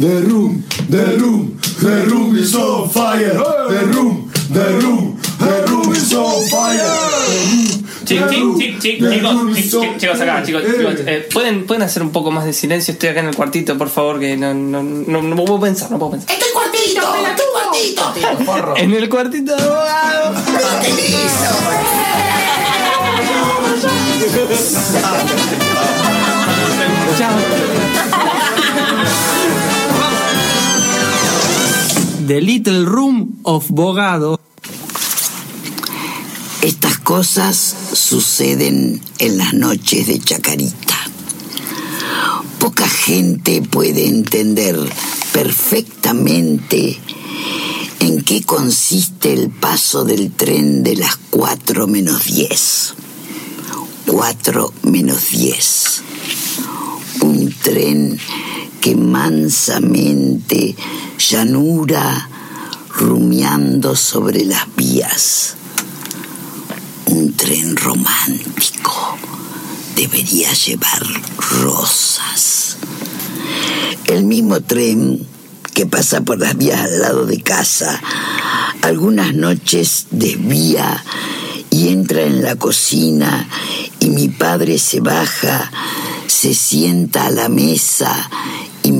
the room, the room, the room is on fire. The room, the room, the room is on fire. Chic, chic, chic, chic, chicos, chic, chic, chicos, acá, chicos, chicos, eh, ¿pueden, pueden hacer un poco más de silencio. Estoy acá en el cuartito, por favor, que no, no, no, no puedo pensar, no puedo pensar. ¡Estoy cuartito! ¡Estoy cuartito! En el cuartito de abogado. The Little Room of Bogado. Estas cosas suceden en las noches de Chacarita. Poca gente puede entender perfectamente en qué consiste el paso del tren de las 4 menos 10. 4 menos 10. Un tren que mansamente llanura rumiando sobre las vías. Un tren romántico debería llevar rosas. El mismo tren que pasa por las vías al lado de casa, algunas noches desvía y entra en la cocina y mi padre se baja, se sienta a la mesa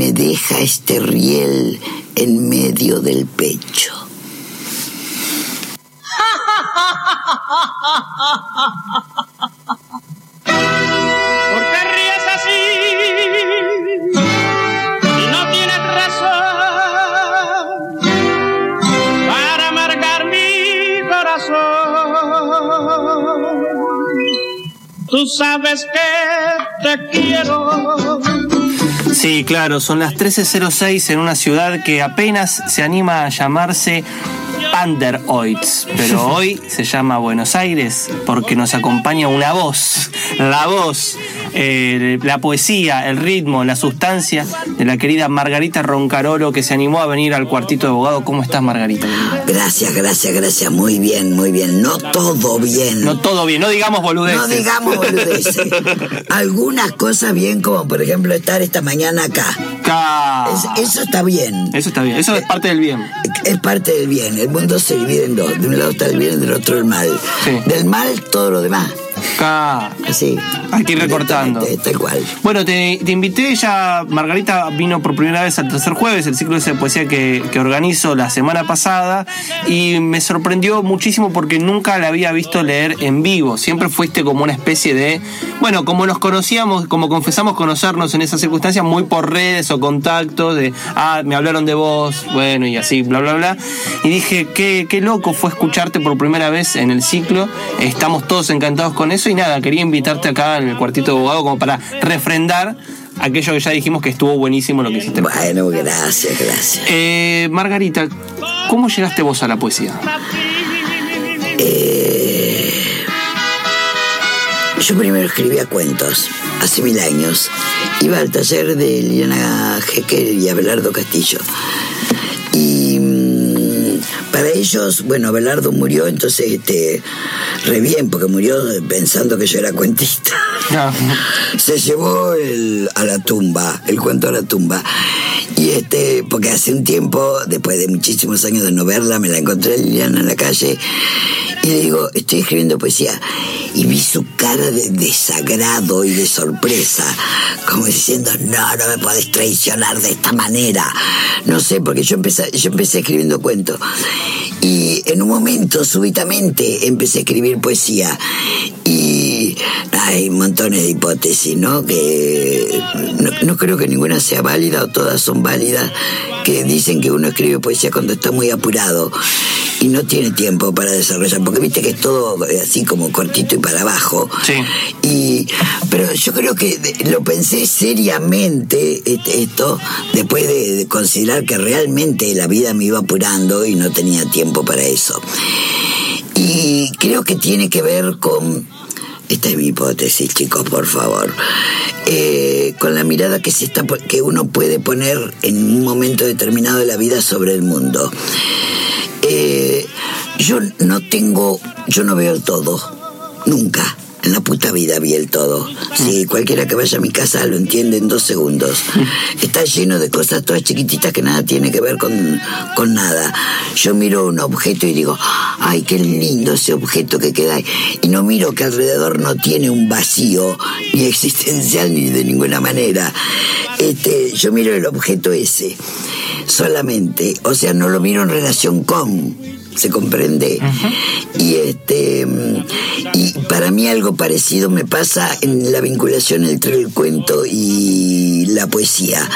me deja este riel en medio del pecho. ¿Por qué ríes así? No tienes razón para amargar mi corazón. Tú sabes que te quiero. Sí, claro, son las 13.06 en una ciudad que apenas se anima a llamarse Panderoids, pero hoy se llama Buenos Aires porque nos acompaña una voz, la voz, eh, la poesía, el ritmo, la sustancia de la querida Margarita Roncarolo que se animó a venir al cuartito de abogado. ¿Cómo estás, Margarita? Gracias, gracias, gracias. Muy bien, muy bien. No todo bien. No todo bien, no digamos boludeces. No digamos boludeces. Algunas cosas bien, como por ejemplo estar esta mañana acá. Es- eso está bien. Eso está bien, eso es parte del bien. Es parte del bien. El mundo se divide en dos. De un lado está el bien, del otro el mal. Sí. Del mal, todo lo demás. Hay que ir recortando. Tal cual. Bueno, te, te invité ya, Margarita vino por primera vez al tercer jueves, el ciclo de poesía que, que organizo la semana pasada, y me sorprendió muchísimo porque nunca la había visto leer en vivo. Siempre fuiste como una especie de, bueno, como nos conocíamos, como confesamos conocernos en esas circunstancias, muy por redes o contactos, de, ah, me hablaron de vos, bueno, y así, bla, bla, bla. Y dije, qué, qué loco fue escucharte por primera vez en el ciclo, estamos todos encantados con eso, y nada, quería invitarte acá en el cuartito de abogado como para refrendar aquello que ya dijimos que estuvo buenísimo lo que hiciste. Bueno, gracias, gracias. Eh, Margarita, ¿cómo llegaste vos a la poesía? Eh, yo primero escribía cuentos, hace mil años. Iba al taller de Liliana Jeque y Abelardo Castillo. Y mm, para ellos, bueno, Abelardo murió, entonces, este, re bien, porque murió pensando que yo era cuentista. Se llevó el- a la tumba, el cuento a la tumba. Y este, porque hace un tiempo, después de muchísimos años de no verla, me la encontré Liliana en la calle y le digo, estoy escribiendo poesía. Y vi su cara de desagrado y de sorpresa, como diciendo, no, no me podés traicionar de esta manera. No sé, porque yo empecé, yo empecé escribiendo cuentos. Y en un momento, súbitamente, empecé a escribir poesía. Y hay montones de hipótesis, ¿no? Que no, no creo que ninguna sea válida o todas son válidas, que dicen que uno escribe poesía cuando está muy apurado y no tiene tiempo para desarrollar, porque viste que es todo así como cortito y para abajo. Sí. Y, pero yo creo que lo pensé seriamente esto, después de, de considerar que realmente la vida me iba apurando y no tenía tiempo para eso. Y creo que tiene que ver con, esta es mi hipótesis, chicos, por favor, eh, con la mirada que, se está, que uno puede poner en un momento determinado de la vida sobre el mundo. Eh, yo no tengo, yo no veo todo, nunca. En la puta vida vi el todo. Sí, cualquiera que vaya a mi casa lo entiende en dos segundos. Está lleno de cosas todas chiquititas que nada tiene que ver con, con nada. Yo miro un objeto y digo, ay, qué lindo ese objeto que queda ahí. Y no miro que alrededor no tiene un vacío, ni existencial, ni de ninguna manera. Este, yo miro el objeto ese solamente. O sea, no lo miro en relación con se comprende. Y este y para mí algo parecido me pasa en la vinculación entre el cuento y la poesía.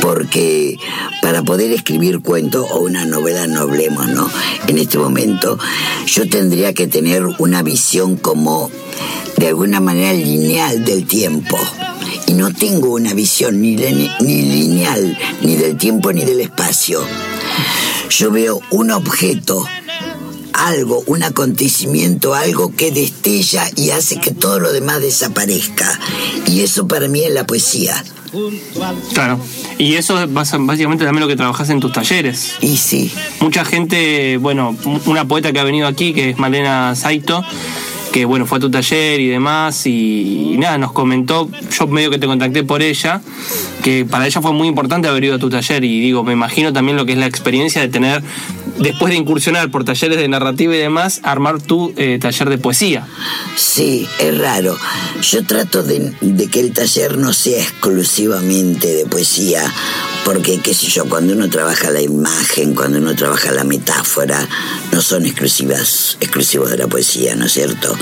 Porque para poder escribir cuento o una novela no hablemos no en este momento yo tendría que tener una visión como de alguna manera lineal del tiempo. Y no tengo una visión ni, ni lineal ni del tiempo ni del espacio yo veo un objeto, algo, un acontecimiento, algo que destella y hace que todo lo demás desaparezca. Y eso para mí es la poesía. Claro. Y eso es básicamente también lo que trabajas en tus talleres. Y sí. Mucha gente, bueno, una poeta que ha venido aquí, que es Malena Saito, que bueno, fue a tu taller y demás, y, nada, nos comentó, yo medio que te contacté por ella, que para ella fue muy importante haber ido a tu taller, y digo, me imagino también lo que es la experiencia de tener, después de incursionar por talleres de narrativa y demás, armar tu eh, taller de poesía. Sí, es raro. Yo trato de, de que el taller no sea exclusivamente de poesía, porque qué sé yo, cuando uno trabaja la imagen, cuando uno trabaja la metáfora, no son exclusivas, exclusivos de la poesía, ¿no es cierto?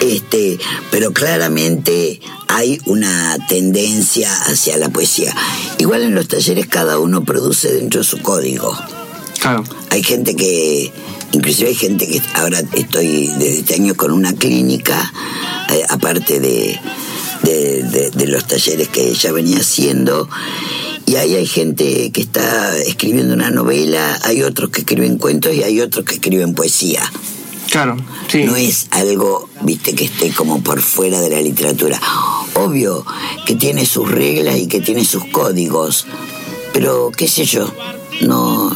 Este, pero claramente hay una tendencia hacia la poesía. Igual en los talleres cada uno produce dentro de su código. Claro. Hay gente que, inclusive hay gente que ahora estoy desde este año con una clínica, eh, aparte de, de, de, los talleres que ella venía haciendo. Y ahí hay gente que está escribiendo una novela, hay otros que escriben cuentos y hay otros que escriben poesía. Claro, sí. No es algo, viste, que esté como por fuera de la literatura. Obvio que tiene sus reglas y que tiene sus códigos, pero qué sé yo, no,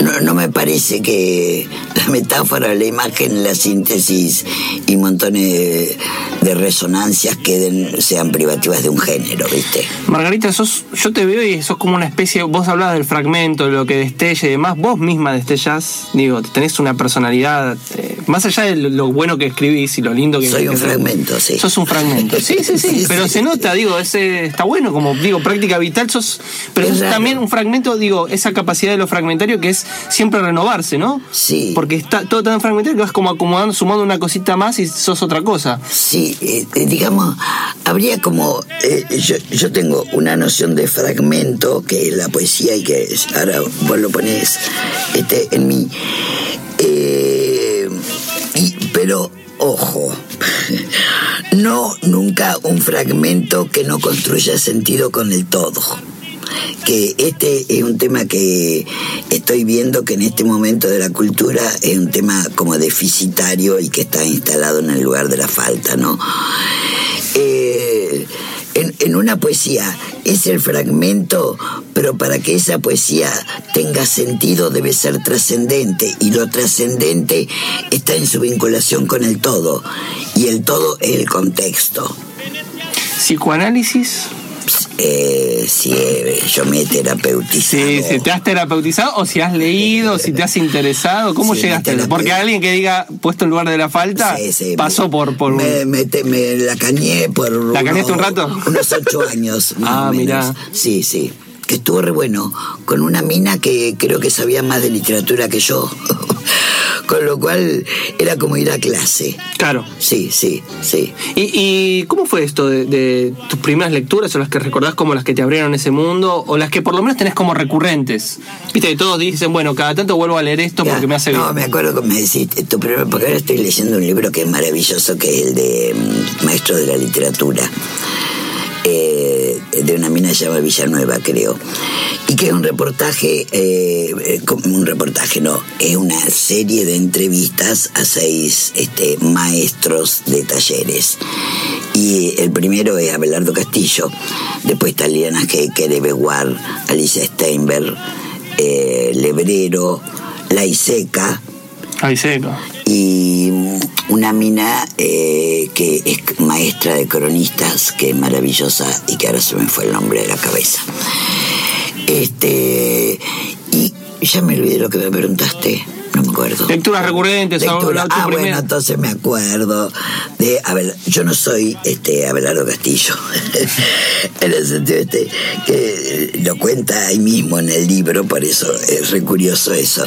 no, no me parece que la metáfora, la imagen, la síntesis y montones de resonancias queden, sean privativas de un género, ¿viste? Margarita, sos, yo te veo y sos como una especie, vos hablabas del fragmento, de lo que destella y demás, vos misma destellas, digo, tenés una personalidad, eh, más allá de lo bueno que escribís y lo lindo que Soy un fragmento, sí. Sos un fragmento, sí, sí, sí, Sí, pero sí. se nota, digo, ese, está bueno, como digo, práctica vital, sos, pero Es sos también un fragmento, digo, esa capacidad de lo fragmentario que es siempre renovarse, ¿no? Sí. Porque está todo tan fragmentario que vas como acomodando, sumando una cosita más y sos otra cosa. Sí, eh, eh, digamos, habría como. eh, yo, yo tengo una noción de fragmento, que es la poesía, y que es- ahora vos lo pones este, en mí. Eh, pero, ojo, no nunca un fragmento que no construya sentido con el todo que este es un tema que estoy viendo que en este momento de la cultura es un tema como deficitario y que está instalado en el lugar de la falta, ¿no? Eh, en, una poesía es el fragmento, pero para que esa poesía tenga sentido debe ser trascendente y lo trascendente está en su vinculación con el todo y el todo es el contexto. Psicoanálisis. Eh, si eh, yo me he terapeutizado. Sí, si te has terapeutizado o si has leído, si te has interesado, ¿cómo Sí, llegaste? Porque alguien que diga puesto en lugar de la falta Sí, sí, pasó me- por, por me, me, te- me la cañé por ¿La cañaste un rato? unos ocho años más Ah, o menos. mirá. sí sí que estuvo re bueno con una mina que creo que sabía más de literatura que yo con lo cual era como ir a clase Claro. sí sí sí ¿Y, y cómo fue esto de, de tus primeras lecturas o las que recordás como las que te abrieron ese mundo o las que por lo menos tenés como recurrentes? Viste que todos dicen, bueno, cada tanto vuelvo a leer esto Ya, porque me hace bien. No, me acuerdo que me decís, tu primer, porque ahora estoy leyendo un libro que es maravilloso, que es el de mm, Maestro de la Literatura, eh, de una mina que se llama Villanueva, creo, y que es un reportaje, eh, eh, un reportaje, no, es una serie de entrevistas a seis este, maestros de talleres. Y el primero es Abelardo Castillo, después está Liliana Hecker, Ward, Alicia Steinberg, eh, Lebrero, La Ay, seco. y una mina eh, que es maestra de cronistas, que es maravillosa y que ahora se me fue el nombre de la cabeza. Este, y ya me olvidé lo que me preguntaste, no me acuerdo. Lecturas recurrentes, Lectura. Ah, primera- bueno, entonces me acuerdo de Abel- yo no soy este Abelardo Castillo, en el sentido este que lo cuenta ahí mismo en el libro, por eso es re curioso eso.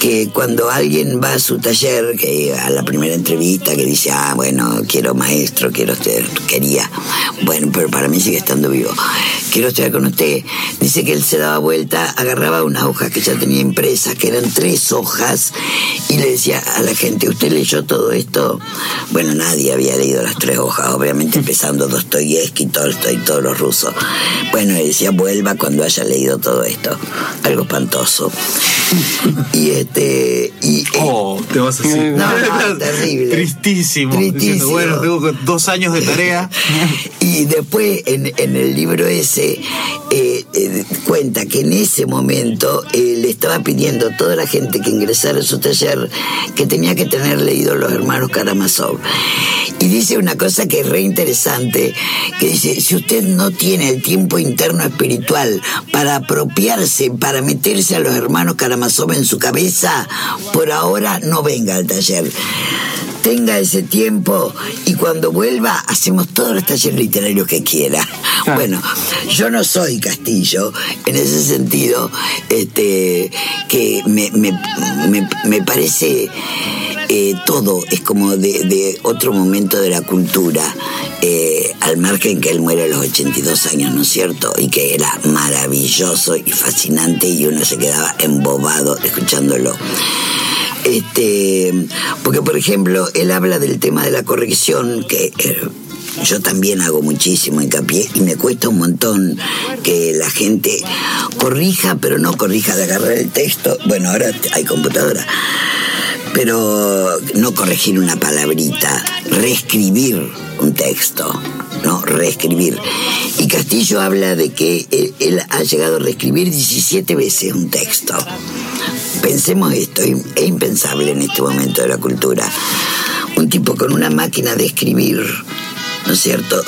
Que cuando alguien va a su taller, que a la primera entrevista, que dice, ah, bueno, quiero maestro, quiero estudiar, quería, bueno, pero para mí sigue estando vivo, quiero estudiar con usted, dice que él se daba vuelta, agarraba unas hojas que ya tenía impresas, que eran tres hojas, y le decía a la gente, ¿usted leyó todo esto? Bueno, nadie había leído las tres hojas, obviamente empezando Dostoyevsky, Tolstoy, todos los rusos. Bueno, le decía, vuelva cuando haya leído todo esto. Algo espantoso. Y este. Y, Oh, te vas así. No, no, terrible. Tristísimo. Tristísimo. Diciendo, bueno, tengo dos años de tarea. Y después en, en el libro ese eh, eh, cuenta que en ese momento eh, le estaba pidiendo a toda la gente que ingresara a su taller que tenía que tener leído Los Hermanos Karamazov. Y dice una cosa que es re interesante, que dice, si usted no tiene el tiempo interno espiritual para apropiarse, para meterse a los hermanos Karamazov en su cabeza, por ahora no venga al taller tenga ese tiempo y cuando vuelva hacemos todos los talleres literarios que quiera. Bueno, yo no soy Castillo, en ese sentido, este, que me, me, me- me parece eh, todo, es como de, de otro momento de la cultura, eh, al margen que él muere a los 82 años, ¿no es cierto? Y que era maravilloso y fascinante y uno se quedaba embobado escuchándolo. Este, porque por ejemplo, él habla del tema de la corrección, que eh, yo también hago muchísimo hincapié y me cuesta un montón que la gente corrija, pero no corrija de agarrar el texto. Bueno, ahora hay computadora. Pero no corregir una palabrita, reescribir un texto, Reescribir. Y Castillo habla de que él, él ha llegado a reescribir 17 veces un texto. Pensemos esto, es impensable en este momento de la cultura. Un tipo con una máquina de escribir, ¿no es cierto?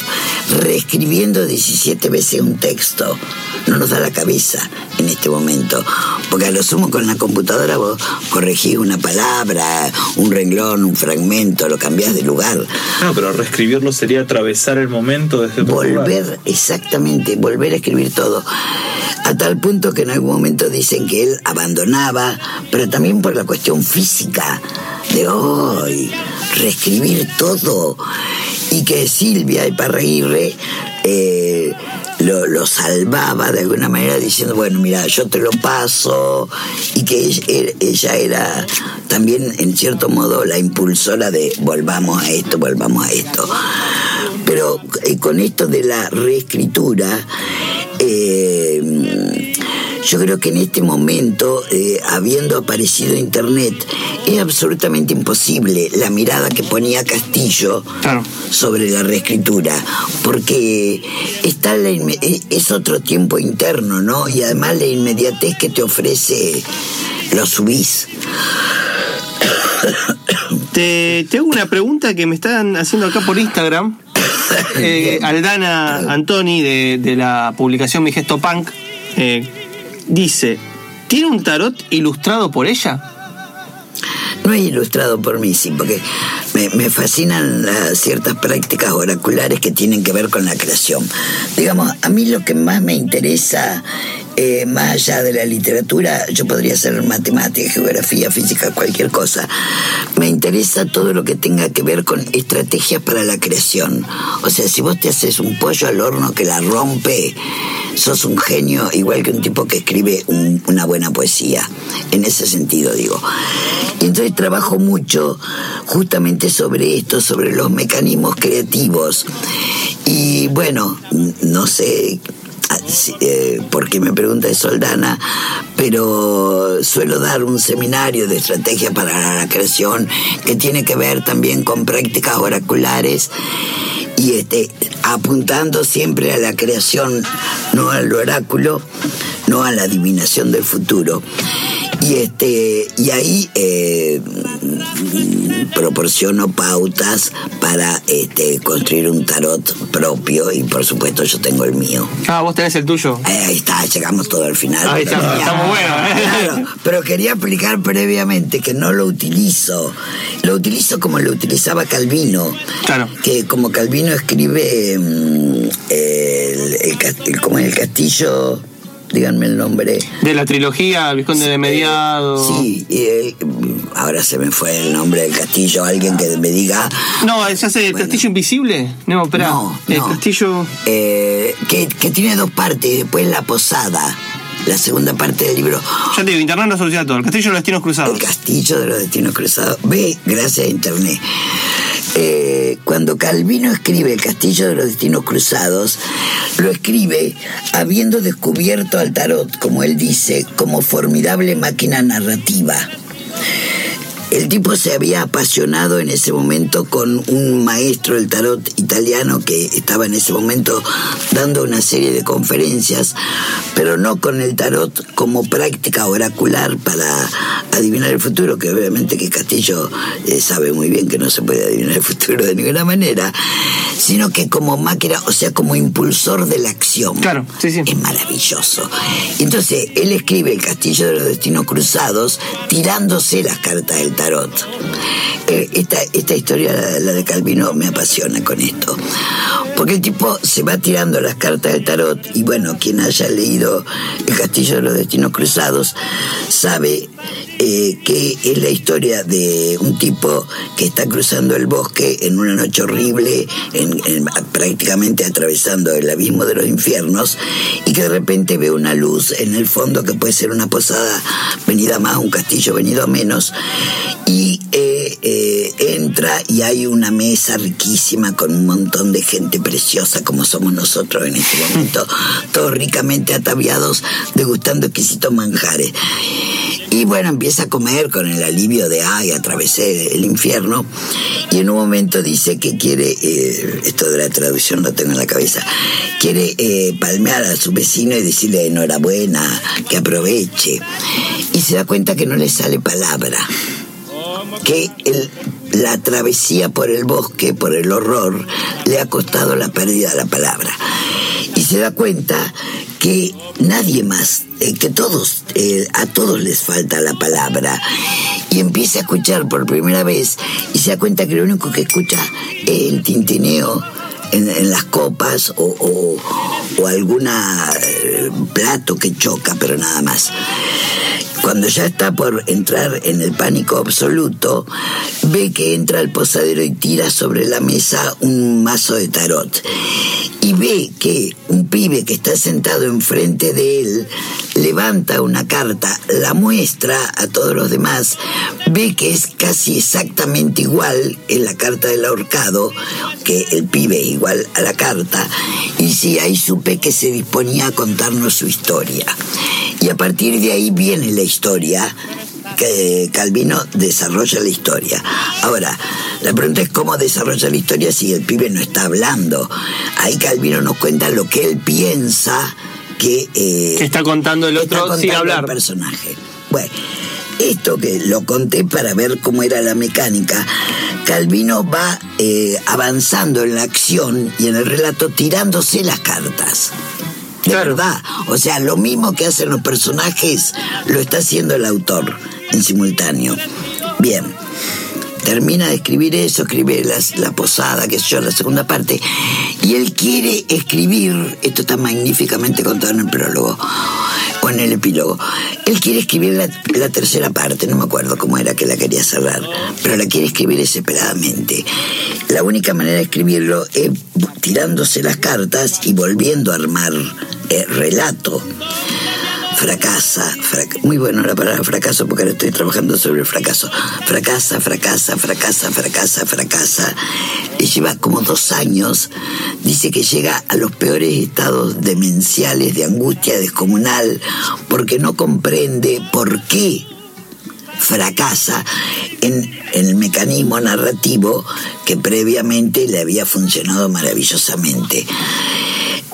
Reescribiendo 17 veces un texto. No nos da la cabeza en este momento. Porque a lo sumo con la computadora vos corregís una palabra, un renglón, un fragmento, lo cambiás de lugar. No, pero reescribirlo sería atravesar el momento desde otro lugar. Volver, exactamente, volver a escribir todo. A tal punto que en algún momento dicen que él abandonaba, pero también por la cuestión física, de hoy, reescribir todo. Y que Silvia y Parreguirre eh, lo, lo salvaba de alguna manera diciendo, bueno, mira, yo te lo paso. Y que ella, ella era también, en cierto modo, la impulsora de volvamos a esto, volvamos a esto. Pero eh, con esto de la reescritura, eh, yo creo que en este momento, eh, habiendo aparecido Internet, es absolutamente imposible la mirada que ponía Castillo Claro. sobre la reescritura, porque está la inme- e- es otro tiempo interno, ¿no? Y además la inmediatez que te ofrece lo subís. Te, te hago una pregunta que me están haciendo acá por Instagram. Eh, Aldana Antoni, de, de la publicación Mi Gesto Punk, eh, dice: ¿Tiene un tarot ilustrado por ella? No es ilustrado por mí, sí, porque me, fascinan las ciertas prácticas oraculares que tienen que ver con la creación. Digamos, a mí lo que más me interesa, eh, más allá de la literatura, yo podría ser matemática, geografía, física, cualquier cosa. Me interesa todo lo que tenga que ver con estrategias para la creación. O sea, si vos te haces un pollo al horno que la rompe, sos un genio, igual que un tipo que escribe un- una buena poesía. En ese sentido, digo. Y entonces trabajo mucho justamente sobre esto, sobre los mecanismos creativos. Y bueno, no sé eh, por qué me pregunta Soldana, pero suelo dar un seminario de estrategia para la creación que tiene que ver también con prácticas oraculares y este, apuntando siempre a la creación, no al oráculo, no a la adivinación del futuro. Y este y ahí eh, mm, proporciono pautas para este, construir un tarot propio y por supuesto yo tengo el mío. Ah, vos tenés el tuyo. Eh, Ahí está, llegamos todo al final. Ahí está, Pero- está muy bueno, ¿eh? Claro, pero quería explicar previamente que no lo utilizo. Lo utilizo como lo utilizaba Calvino. Claro. Que como Calvino escribe mm, el, el, cas- el- ¿cómo es el castillo? Díganme el nombre. De la trilogía, el Vizconde de Mediado. Sí, y mm, ahora se me fue el nombre del castillo. Alguien que me diga. No, ¿se hace el Castillo Invisible? No, espera. No, El no. Castillo. eh, que, que tiene dos partes. Después la posada. La segunda parte del libro. Ya te digo, Internet no soluciona todo. El Castillo de los Destinos Cruzados. El castillo de los destinos cruzados. Ve, gracias a internet. Eh, cuando Calvino escribe El castillo de los destinos cruzados, lo escribe habiendo descubierto al tarot, como él dice, como formidable máquina narrativa. El tipo se había apasionado en ese momento con un maestro del tarot italiano que estaba en ese momento dando una serie de conferencias, pero no con el tarot como práctica oracular para adivinar el futuro, que obviamente que Castillo eh, sabe muy bien que no se puede adivinar el futuro de ninguna manera, sino que como máquina, o sea, como impulsor de la acción. Claro, sí, sí. Es maravilloso. Entonces, él escribe El Castillo de los Destinos Cruzados tirándose las cartas del tarot. Eh, esta, historia, la, la de Calvino, me apasiona con esto. Porque el tipo se va tirando las cartas del tarot y bueno, quien haya leído El Castillo de los Destinos Cruzados sabe eh, que es la historia de un tipo que está cruzando el bosque en una noche horrible, en- en- prácticamente atravesando el abismo de los infiernos, y que de repente ve una luz en el fondo que puede ser una posada venida más, un castillo venido menos, y eh, eh, entra y hay una mesa riquísima con un montón de gente preciosa como somos nosotros en este momento, todos ricamente ataviados, degustando exquisitos manjares. Y bueno, empieza a comer con el alivio de, ay, atravesé el infierno. Y en un momento dice que quiere, eh, esto de la traducción lo tengo en la cabeza, quiere eh, palmear a su vecino y decirle enhorabuena, que aproveche. Y se da cuenta que no le sale palabra que la travesía por el bosque, por el horror, le ha costado la pérdida de la palabra. Y se da cuenta que nadie más, eh, que todos, eh, a todos les falta la palabra. Y empieza a escuchar por primera vez y se da cuenta que lo único que escucha es el tintineo en, las copas o, o, alguna eh, plato que choca, pero nada más. Cuando ya está por entrar en el pánico absoluto, ve que entra el posadero y tira sobre la mesa un mazo de tarot. Y ve que un pibe que está sentado enfrente de él levanta una carta, la muestra a todos los demás, ve que es casi exactamente igual en la carta del ahorcado, que el pibe es igual a la carta, y sí, ahí supe que se disponía a contarnos su historia. Y a partir de ahí viene la historia que Calvino desarrolla la historia. Ahora, la pregunta es cómo desarrolla la historia si el pibe no está hablando. Ahí Calvino nos cuenta lo que él piensa que, eh, Que está contando el otro sin hablar. el personaje. Bueno, esto que lo conté para ver cómo era la mecánica, Calvino va eh, avanzando en la acción y en el relato tirándose las cartas. De Claro. verdad. O sea, lo mismo que hacen los personajes lo está haciendo el autor en simultáneo. Bien. Termina de escribir eso, escribe las- la posada, que sé yo, la segunda parte. Y él quiere escribir, esto está magníficamente contado en el prólogo, en el epílogo. Él quiere escribir la, la tercera parte, no me acuerdo cómo era que la quería cerrar, pero la quiere escribir desesperadamente. La única manera de escribirlo es tirándose las cartas y volviendo a armar eh, relato fracasa, frac- muy bueno la palabra fracaso porque ahora estoy trabajando sobre el fracaso. Fracasa, fracasa, fracasa, fracasa, fracasa. Le lleva como dos años. Dice que llega a los peores estados demenciales de angustia descomunal porque no comprende por qué fracasa en, en el mecanismo narrativo que previamente le había funcionado maravillosamente.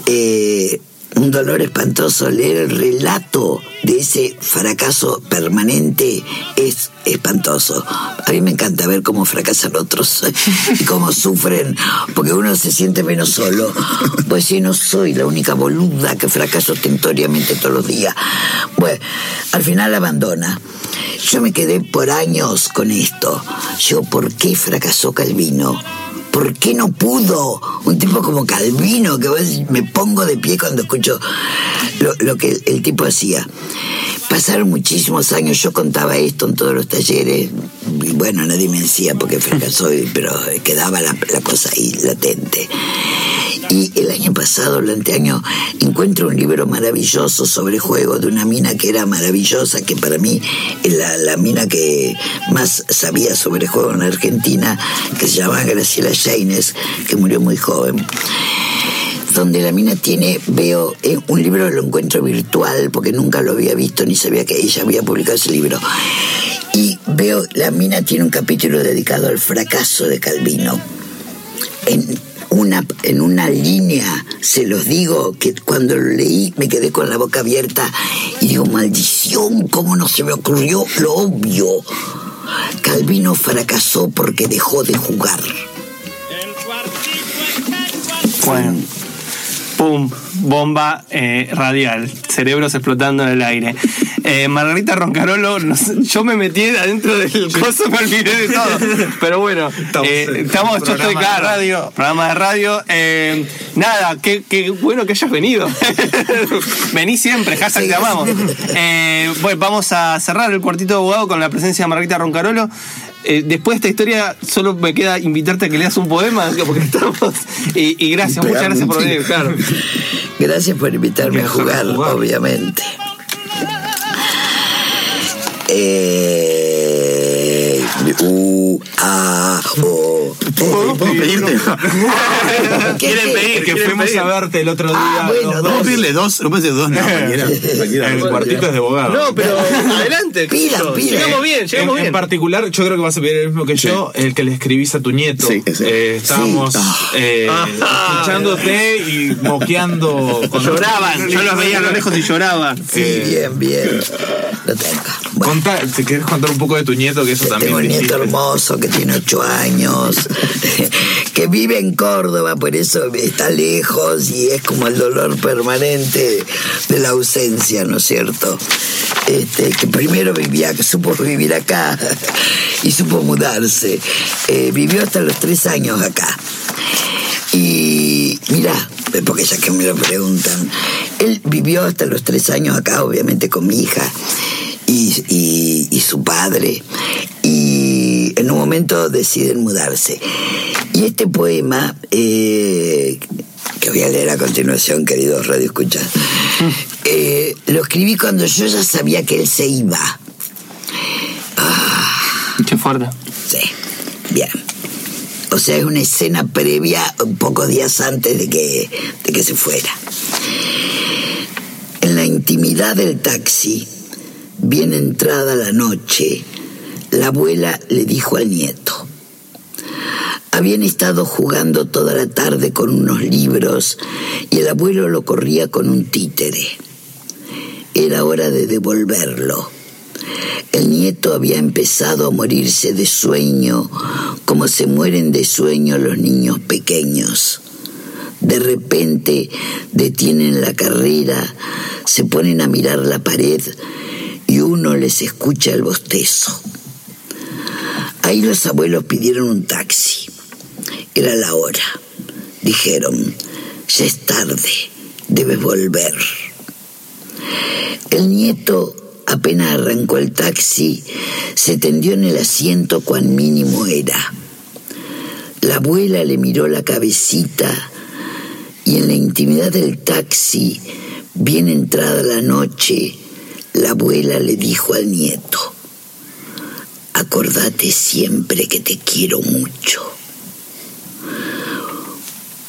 Eh, un dolor espantoso. Leer el relato de ese fracaso permanente es espantoso. A mí me encanta ver cómo fracasan otros y cómo sufren, porque uno se siente menos solo. Pues si no soy la única boluda que fracaso tentoriamente todos los días. Bueno, al final abandona. Yo me quedé por años con esto. Yo, ¿por qué fracasó Calvino? ¿Por qué no pudo? Un tipo como Calvino, que me pongo de pie cuando escucho lo, que el, tipo hacía. Pasaron muchísimos años, yo contaba esto en todos los talleres, y bueno, nadie me decía porque fracasó, pero quedaba la cosa ahí latente. Y el año pasado, el anteaño, encuentro un libro maravilloso sobre juego de una mina que era maravillosa, que para mí es la, la mina que más sabía sobre juego en Argentina, que se llama Graciela Sheines, que murió muy joven donde la mina tiene, veo, eh, un libro lo encuentro virtual, porque nunca lo había visto ni sabía que ella había publicado ese libro. Y veo, la mina tiene un capítulo dedicado al fracaso de Calvino. Una, en una línea, se los digo, que cuando lo leí me quedé con la boca abierta y digo, maldición, ¿cómo no se me ocurrió lo obvio? Calvino fracasó porque dejó de jugar. Bueno. Pum, bomba eh, radial, cerebros explotando en el aire. Eh, Margarita Roncarolo, no sé, yo me metí adentro del coso, me olvidé de todo. Pero bueno, Estamos eh, en estamos, yo estoy programa de acá, radio. programa de radio. eh, nada, qué, qué bueno que hayas venido. Vení siempre, hashtag Sí. te amamos. Eh, bueno, vamos a cerrar el cuartito de abogado con la presencia de Margarita Roncarolo. Eh, después de esta historia, solo me queda invitarte a que leas un poema, porque estamos. Y, y gracias, muchas gracias por venir, claro. Gracias por invitarme a jugar, jugar. obviamente. Eh, u, a, o. ¿Puedo pedirte? ¿Qué, Quieren pedir, Que fuimos a verte el otro día. Ah, dos. ¿Puedo pedirle dos? No puede ser dos, no, cualquiera. en el cuartito es de abogado. No, pero adelante. Pila, pila. Llegamos bien, llegamos en, en bien. particular, yo creo que vas a pedir el mismo que yo, el que le escribís a tu nieto. Sí. Eh, estábamos eh, escuchándote y moqueando. con- Lloraban, yo los veía a lo lejos y lloraba. Sí, bien, bien. Lo tengo. ¿Te querés contar un poco de tu nieto? Que eso también hermoso que tiene ocho años, que vive en Córdoba, por eso está lejos y es como el dolor permanente de la ausencia, ¿no es cierto? Este, que primero vivía, que supo vivir acá y supo mudarse. Eh, vivió hasta los tres años acá. Y mira, porque ya que me lo preguntan, él vivió hasta los tres años acá, obviamente con mi hija y, y- y su padre. Y momento deciden mudarse. Y este poema, eh, que voy a leer a continuación, queridos radioescuchas, eh, lo escribí cuando yo ya sabía que él se iba. Qué fuerte. Sí, bien. O sea, es una escena previa, un pocos días antes de que, de que se fuera. En la intimidad del taxi, bien entrada la noche, la abuela le dijo al nieto. Habían estado jugando toda la tarde con unos libros y el abuelo lo corría con un títere. Era hora de devolverlo. El nieto había empezado a morirse de sueño, como se mueren de sueño los niños pequeños. De repente detienen la carrera, se ponen a mirar la pared y uno les escucha el bostezo. Ahí los abuelos pidieron un taxi. Era la hora. Dijeron, ya es tarde, debes volver. El nieto apenas arrancó el taxi, se tendió en el asiento cuán mínimo era. La abuela le miró la cabecita y en la intimidad del taxi, bien entrada la noche, la abuela le dijo al nieto, acordate siempre que te quiero mucho.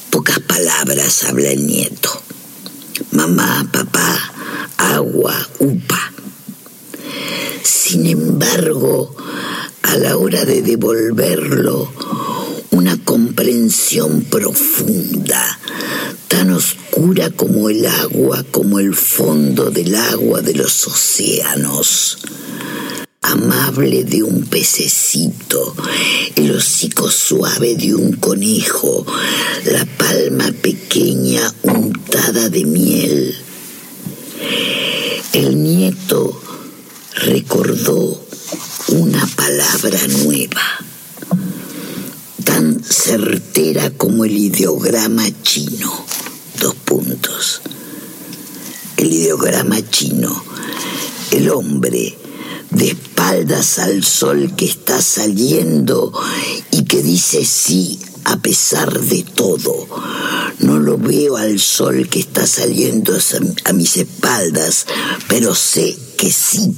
Pocas palabras habla el nieto. Mamá, papá, agua, upa. Sin embargo, a la hora de devolverlo, una comprensión profunda, tan oscura como el agua, como el fondo del agua de los océanos amable de un pececito, el hocico suave de un conejo, la palma pequeña untada de miel. El nieto recordó una palabra nueva, tan certera como el ideograma chino. Dos puntos. El ideograma chino. El hombre de espaldas al sol que está saliendo y que dice sí a pesar de todo. No lo veo al sol que está saliendo a mis espaldas, pero sé que sí.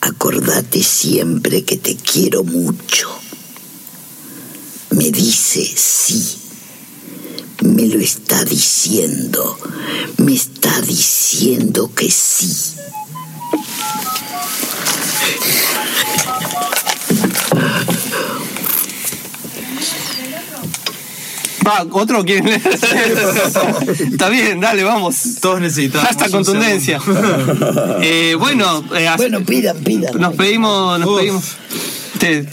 Acordate siempre que te quiero mucho. Me dice sí. Me lo está diciendo. Me está diciendo que sí. Va, otro leer. Está bien, dale, vamos. Todos necesitamos. Hasta un contundencia. Eh, bueno, eh, Bueno, pidan, pidan. nos pedimos, nos Uf. pedimos. Te, Eh,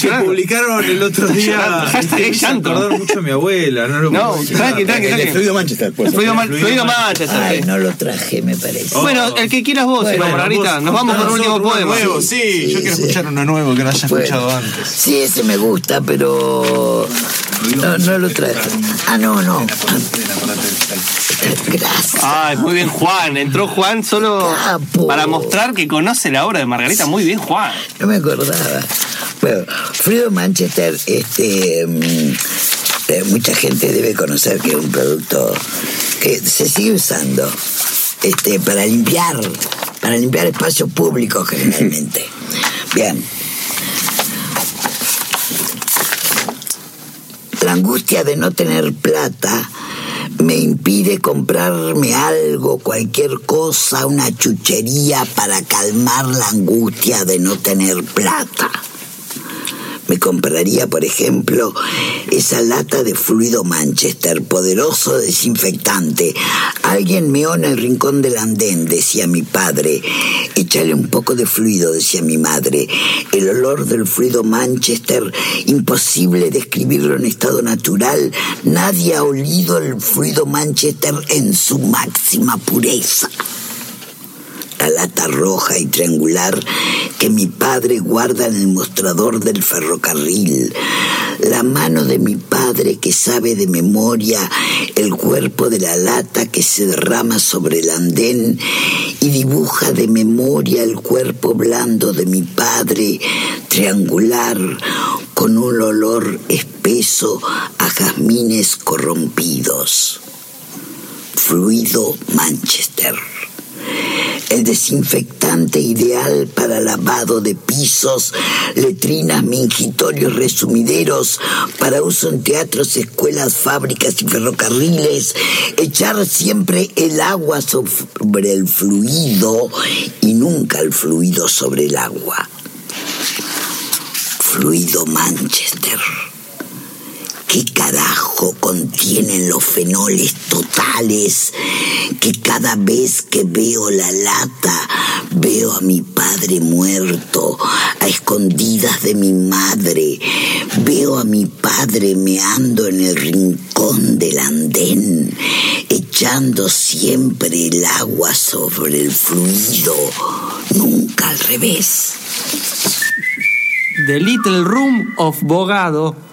que publicaron el otro día hashtag llanto. acordar mucho a mi abuela no lo No, tranqui, tranqui, El de tranqui. Fluido Manchester, pues. Fluido, Ma- Fluido Fluido Manchester. Manchester. Ay, no lo traje, me parece. Bueno, el que quieras vos, Bueno, Margarita. vos Nos vamos con un último poema. nuevo, sí, Sí, yo quiero sí. escuchar uno nuevo que no haya Bueno, escuchado antes Sí, ese me gusta, pero no, no lo traje. Ah, no, no. Gracias. Ay, muy bien, Juan. Entró Juan solo Capo. para mostrar que conoce la obra de Margarita. Muy bien, Juan. No me acordaba. Bueno, Fredo Manchester, este, mm, eh, mucha gente debe conocer que es un producto que se sigue usando este, para limpiar, para limpiar espacios públicos generalmente. Bien. La angustia de no tener plata me impide comprarme algo, cualquier cosa, una chuchería para calmar la angustia de no tener plata. Me compraría, por ejemplo, esa lata de fluido Manchester, poderoso desinfectante. Alguien meó en el rincón del andén, decía mi padre. Échale un poco de fluido, decía mi madre. El olor del fluido Manchester, imposible describirlo en estado natural. Nadie ha olido el fluido Manchester en su máxima pureza la lata roja y triangular que mi padre guarda en el mostrador del ferrocarril, la mano de mi padre que sabe de memoria el cuerpo de la lata que se derrama sobre el andén y dibuja de memoria el cuerpo blando de mi padre, triangular, con un olor espeso a jazmines corrompidos. Fluido Manchester el desinfectante ideal para lavado de pisos, letrinas, mingitorios, resumideros, para uso en teatros, escuelas, fábricas y ferrocarriles, echar siempre el agua sobre el fluido y nunca el fluido sobre el agua. Fluido Manchester. ¿Qué carajo contienen los fenoles totales que cada vez que veo la lata veo a mi padre muerto, a escondidas de mi madre, veo a mi padre meando en el rincón del andén, echando siempre el agua sobre el fluido, nunca al revés? The Little Room of Bogado